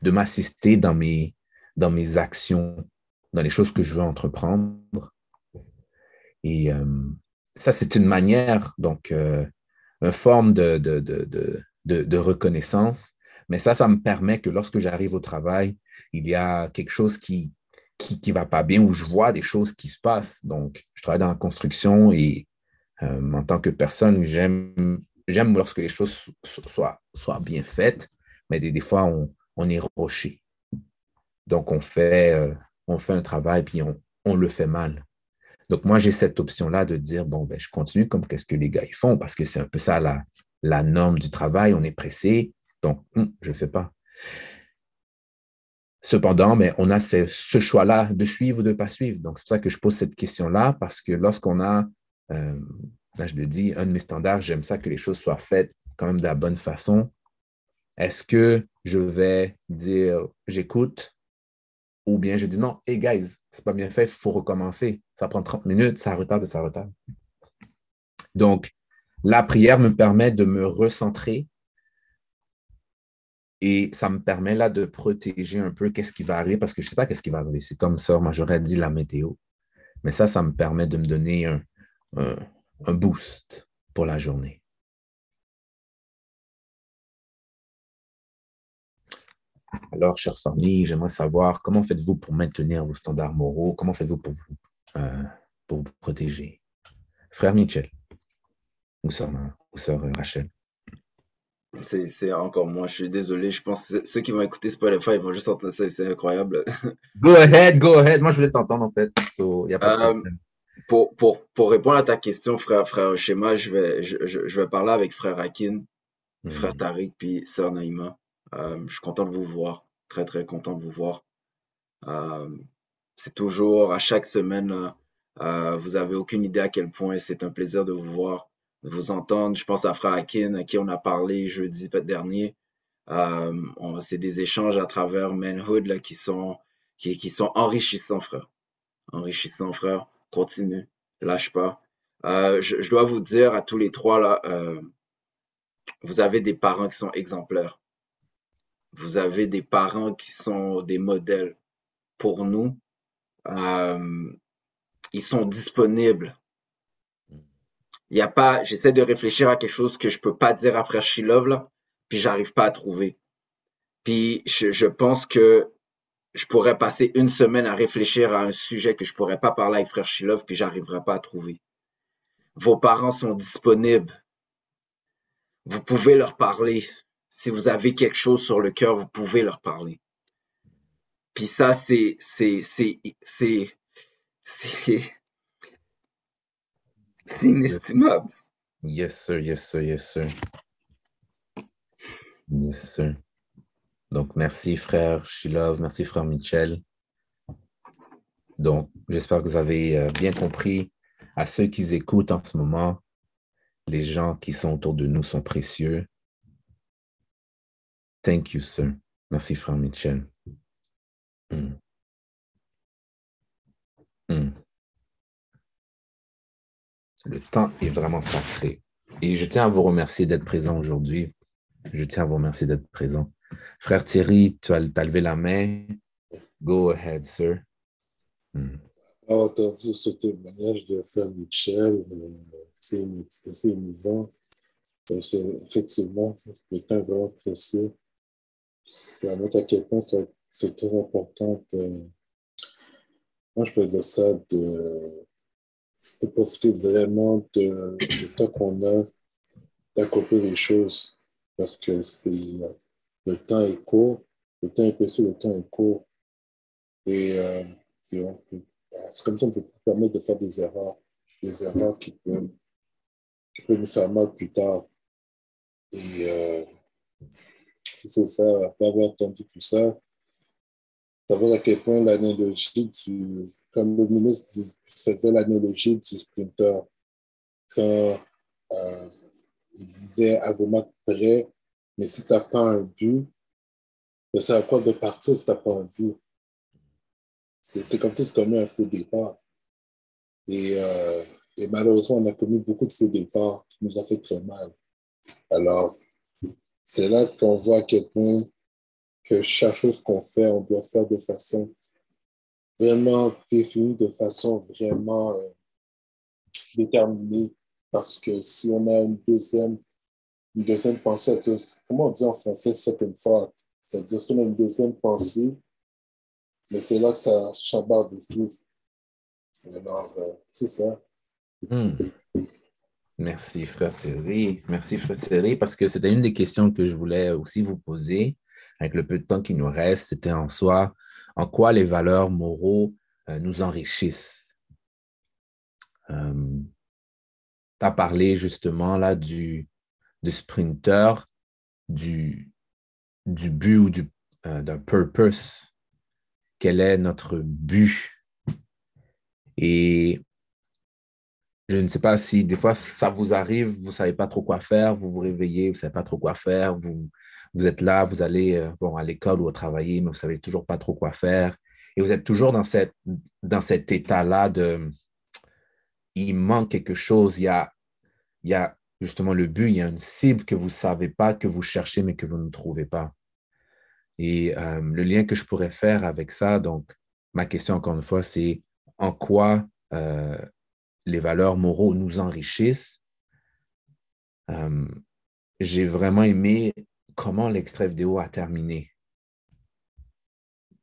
de m'assister dans mes, dans mes actions, dans les choses que je veux entreprendre. Et ça, c'est une manière, donc, une forme de, de, de, reconnaissance. Mais ça, ça me permet que lorsque j'arrive au travail, il y a quelque chose qui qui ne va pas bien, où je vois des choses qui se passent. Donc, je travaille dans la construction et euh, en tant que personne, j'aime lorsque les choses soient, soient bien faites, mais des, fois, on, on, est roché. Donc, on fait, euh, on fait un travail, puis on, on le fait mal. Donc, moi, j'ai cette option-là de dire, bon, ben, je continue comme qu'est-ce que les gars ils font, parce que c'est un peu ça la, norme du travail, on est pressé, donc hum, je ne fais pas. Cependant, mais on a ce, choix-là de suivre ou de ne pas suivre. Donc, c'est pour ça que je pose cette question-là, parce que lorsqu'on a, euh, là je le dis, un de mes standards, j'aime ça que les choses soient faites quand même de la bonne façon. Est-ce que je vais dire j'écoute ou bien je dis non, hey guys, c'est pas bien fait, il faut recommencer. Ça prend 30 minutes, ça retarde, ça retarde. Donc, la prière me permet de me recentrer et ça me permet là de protéger un peu qu'est-ce qui va arriver parce que je ne sais pas qu'est-ce qui va arriver. C'est comme ça, moi j'aurais dit la météo. Mais ça, ça me permet de me donner un, un, boost pour la journée. Alors, chère famille, j'aimerais savoir comment faites-vous pour maintenir vos standards moraux? Comment faites-vous pour vous, euh, pour vous protéger? Frère Michel. Ou sœur, Rachel? C'est encore moi, je suis désolé. Je pense que ceux qui vont écouter Spotify, ils vont juste entendre ça, c'est incroyable. Go ahead, go ahead. Moi, je voulais t'entendre en fait. y a pas euh, pour, pour, pour, répondre à ta question, frère, frère Schéma, je vais, je, je, vais parler avec frère Akin, frère hmm. Tariq, puis sœur Naïma. Euh, je suis content de vous voir. Très, très content de vous voir. Euh, c'est toujours, à chaque semaine, vous avez aucune idée à quel point c'est un plaisir de vous voir de vous entendre. Je pense à Frère Akin, à qui on a parlé jeudi dernier. Euh, c'est des échanges à travers Manhood là, qui, sont, qui, qui sont enrichissants, frère. Enrichissants, frère. Continue. Lâche pas. Euh, je, je, dois vous dire à tous les trois, là, euh, vous avez des parents qui sont exemplaires. Vous avez des parents qui sont des modèles pour nous. Euh, ils sont disponibles il a pas, j'essaie de réfléchir à quelque chose que je peux pas dire à Frère Shilov, là, puis j'arrive pas à trouver. Puis je, je, pense que je pourrais passer une semaine à réfléchir à un sujet que je pourrais pas parler avec Frère Shilov, puis j'arriverai pas à trouver. Vos parents sont disponibles. Vous pouvez leur parler. Si vous avez quelque chose sur le cœur, vous pouvez leur parler. Puis ça, c'est, c'est, c'est, c'est, c'est, c'est inestimable. Yes, sir, yes, sir, yes, sir. Yes, sir. Donc, merci, frère Shilov, merci, frère Michel. Donc, j'espère que vous avez euh, bien compris. À ceux qui écoutent en ce moment, les gens qui sont autour de nous sont précieux. Thank you, sir. Merci, frère Michel. Mm. Mm. Le temps est vraiment sacré. Et je tiens à vous remercier d'être présent aujourd'hui. Je tiens à vous remercier d'être présent. Frère Thierry, tu as, levé la main. Go ahead, sir. Hmm. entendu ce témoignage de Frère Michel. C'est émouvant. Euh, effectivement le temps est vraiment précieux. Ça montre à quel point c'est très important. moi, je peux dire ça de profiter vraiment du temps qu'on a d'accomplir les choses parce que c'est le temps est court, le temps est précieux, le temps est court. Et, euh, c'est comme ça qu'on peut permettre de faire des erreurs, des erreurs qui peuvent, qui peuvent nous faire mal plus tard. Et euh, c'est ça, après avoir entendu tout ça, savoir à quel point l'analogie du, comme le ministre faisait l'analogie du sprinter, quand euh, il disait à vos prêt, mais si tu n'as pas un but, ben, ça à quoi de partir si tu n'as pas un but? C'est comme si tu commets un faux départ. Et, euh, et, malheureusement, on a commis beaucoup de faux départs qui nous a fait très mal. Alors, c'est là qu'on voit à quel point que chaque chose qu'on fait, on doit faire de façon vraiment définie, de façon vraiment euh, déterminée. Parce que si on a une deuxième, une deuxième pensée, comment on dit en français second thought? C'est-à-dire si on a une deuxième pensée, mais c'est là que ça chambarde de tout. Alors, euh, c'est ça. Hmm. Merci, frère Thierry. Merci, frère Thierry, parce que c'était une des questions que je voulais aussi vous poser avec le peu de temps qui nous reste. C'était en soi, en quoi les valeurs moraux euh, nous enrichissent. Euh, tu as parlé justement là du, du sprinter, du, du but ou du, d'un purpose quel est notre but? Et je ne sais pas si des fois ça vous arrive, vous ne savez pas trop quoi faire, vous vous réveillez, vous ne savez pas trop quoi faire, vous, vous êtes là, vous allez euh, bon, à l'école ou au travailler, mais vous ne savez toujours pas trop quoi faire. Et vous êtes toujours dans, cette, dans cet état-là de il manque quelque chose, il y a, il y a justement le but, il y a une cible que vous ne savez pas, que vous cherchez, mais que vous ne trouvez pas. Et euh, le lien que je pourrais faire avec ça, donc ma question encore une fois, c'est en quoi euh, les valeurs moraux nous enrichissent. Euh, j'ai vraiment aimé comment l'extrait vidéo a terminé.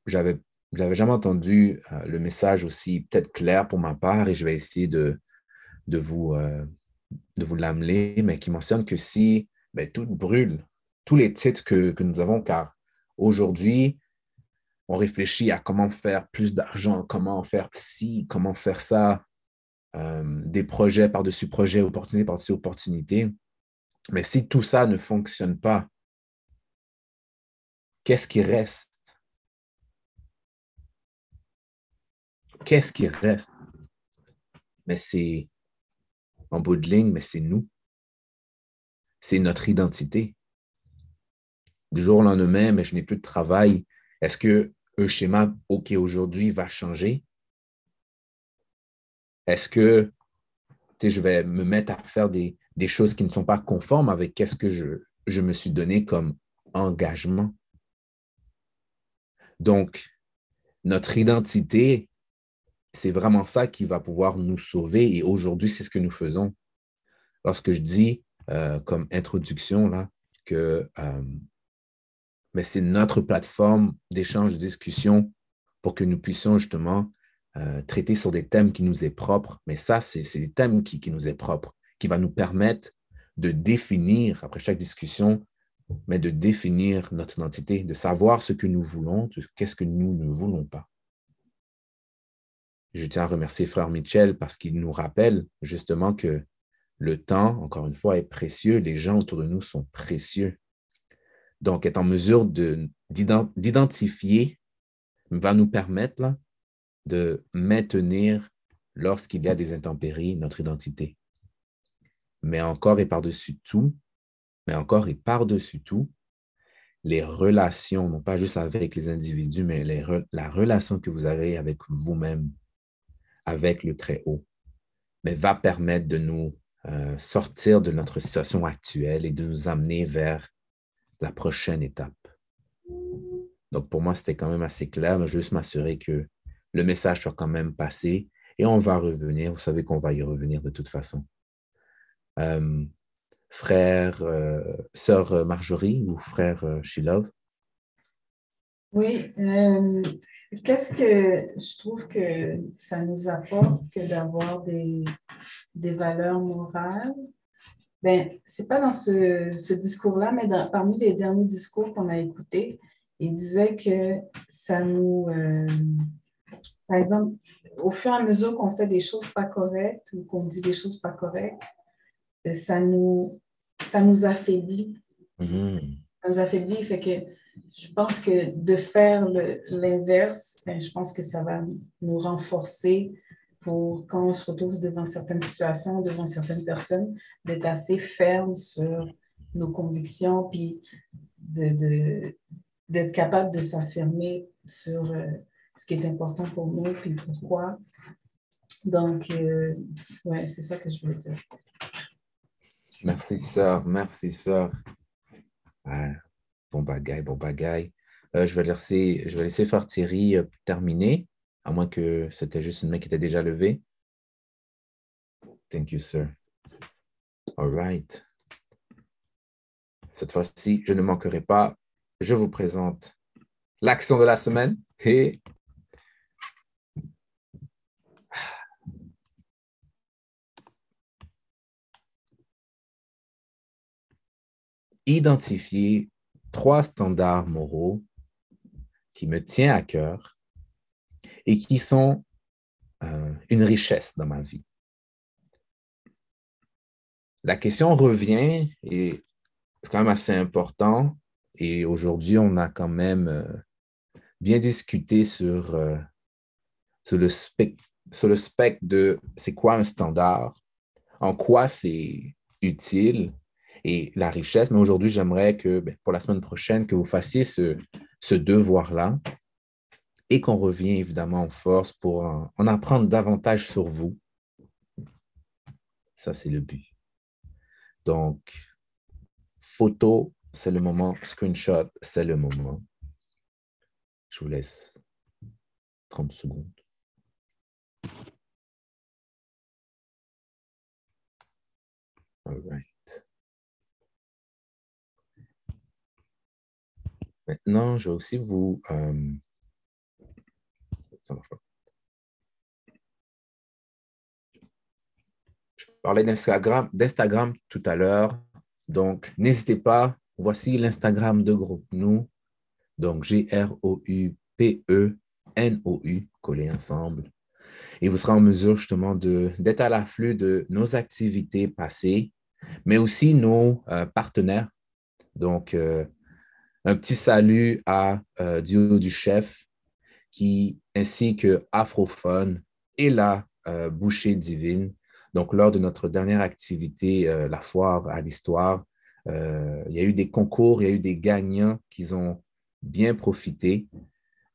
J'avais n'avais jamais entendu le message aussi peut-être clair pour ma part et je vais essayer de, de vous, de vous l'amener, mais qui mentionne que si ben, tout brûle, tous les titres que, que nous avons, car Aujourd'hui, on réfléchit à comment faire plus d'argent, comment faire ci, comment faire ça, euh, des projets par-dessus projets, opportunités par-dessus opportunités. Mais si tout ça ne fonctionne pas, qu'est-ce qui reste? Qu'est-ce qui reste? Mais c'est, en bout de ligne, mais c'est nous. C'est notre identité du jour au lendemain, mais je n'ai plus de travail, est-ce que un schéma OK aujourd'hui va changer? Est-ce que je vais me mettre à faire des, choses qui ne sont pas conformes avec ce que je, je me suis donné comme engagement? Donc, notre identité, c'est vraiment ça qui va pouvoir nous sauver. Et aujourd'hui, c'est ce que nous faisons. Lorsque je dis euh, comme introduction là, que euh, c'est notre plateforme d'échange, de discussion pour que nous puissions justement euh, traiter sur des thèmes qui nous est propres. Mais ça, c'est des thèmes qui, qui nous est propre, qui va nous permettre de définir, après chaque discussion, mais de définir notre identité, de savoir ce que nous voulons, qu'est-ce que nous ne voulons pas. Je tiens à remercier Frère Michel parce qu'il nous rappelle justement que le temps, encore une fois, est précieux. Les gens autour de nous sont précieux. Donc, être en mesure d'identifier va nous permettre de maintenir, lorsqu'il y a des intempéries, notre identité. Mais encore et par-dessus tout, mais encore et par-dessus tout, les relations, non pas juste avec les individus, mais la relation que vous avez avec vous-même, avec le Très-Haut, va permettre de nous euh, sortir de notre situation actuelle et de nous amener vers la prochaine étape. Donc, pour moi, c'était quand même assez clair, mais juste m'assurer que le message soit quand même passé et on va revenir. Vous savez qu'on va y revenir de toute façon. Euh, frère, euh, sœur Marjorie ou frère euh, Shilov? Oui, qu'est-ce que je trouve que ça nous apporte que d'avoir des, des valeurs morales? Ben, c'est pas dans ce, discours-là, mais parmi les derniers discours qu'on a écoutés, il disait que ça nous, euh, par exemple, au fur et à mesure qu'on fait des choses pas correctes ou qu'on dit des choses pas correctes, euh, ça nous, ça nous affaiblit. Mhm. Ça nous affaiblit, fait que je pense que de faire l'inverse, ben, je pense que ça va nous renforcer pour quand on se retrouve devant certaines situations, devant certaines personnes, d'être assez ferme sur nos convictions, puis de, de- d'être capable de s'affirmer sur euh, ce qui est important pour nous, puis pourquoi. Donc, euh, ouais, c'est ça que je veux dire. Merci, sœur. Merci, sœur. Ouais. Bon bagaille, bon bagaille. Euh, je, vais laisser, je vais laisser faire Thierry euh, terminer, à moins que c'était juste une main qui était déjà levée. Thank you, sir. All right. Cette fois-ci, je ne manquerai pas. Je vous présente l'action de la semaine et identifier trois standards moraux qui me tiennent à cœur et qui sont euh, une richesse dans ma vie. La question revient et c'est quand même assez important et aujourd'hui on a quand même euh, bien discuté sur, euh, sur, le spectre, sur le spectre de c'est quoi un standard, en quoi c'est utile et la richesse. Mais aujourd'hui, j'aimerais que ben, pour la semaine prochaine, que vous fassiez ce, ce devoir-là et qu'on revienne évidemment en force pour en, en apprendre davantage sur vous. Ça, c'est le but. Donc, photo, c'est le moment. Screenshot, c'est le moment. Je vous laisse 30 secondes. All right. Maintenant, je vais aussi vous... euh, ça marche pas. Je parlais d'Instagram, tout à l'heure. Donc, n'hésitez pas. Voici l'Instagram de Groupe Nous. Donc, G-R-O-U-P-E-N-O-U, collés ensemble. Et vous serez en mesure justement d'être à l'afflux de nos activités passées, mais aussi nos euh, partenaires. Donc, euh, un petit salut à euh, du Chef, qui, ainsi que Afrophone et la euh, Bouchée Divine. Donc, lors de notre dernière activité, euh, la foire à l'histoire, euh, il y a eu des concours, il y a eu des gagnants qui ont bien profité.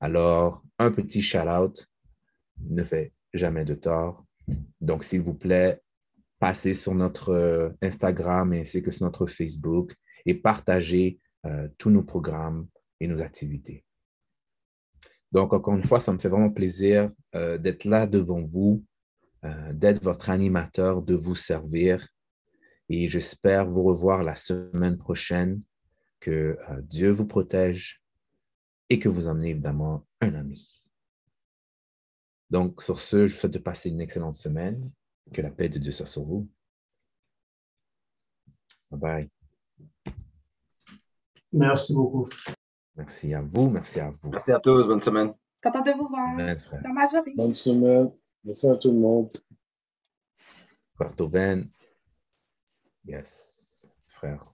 Alors, un petit shout-out ne fait jamais de tort. Donc, s'il vous plaît, passez sur notre Instagram ainsi que sur notre Facebook et partagez euh, tous nos programmes et nos activités. Donc, encore une fois, ça me fait vraiment plaisir euh, d'être là devant vous, euh, d'être votre animateur, de vous servir. Et j'espère vous revoir la semaine prochaine. Que Dieu vous protège et que vous emmenez évidemment un ami. Donc, sur ce, je vous souhaite de passer une excellente semaine. Que la paix de Dieu soit sur vous. Bye bye. Merci beaucoup. Merci à vous, merci à vous. Merci à tous, bonne semaine. Content de vous voir. Frère. Sœur Marjorie. Bonne semaine. Merci à tout le monde. Yes, frère.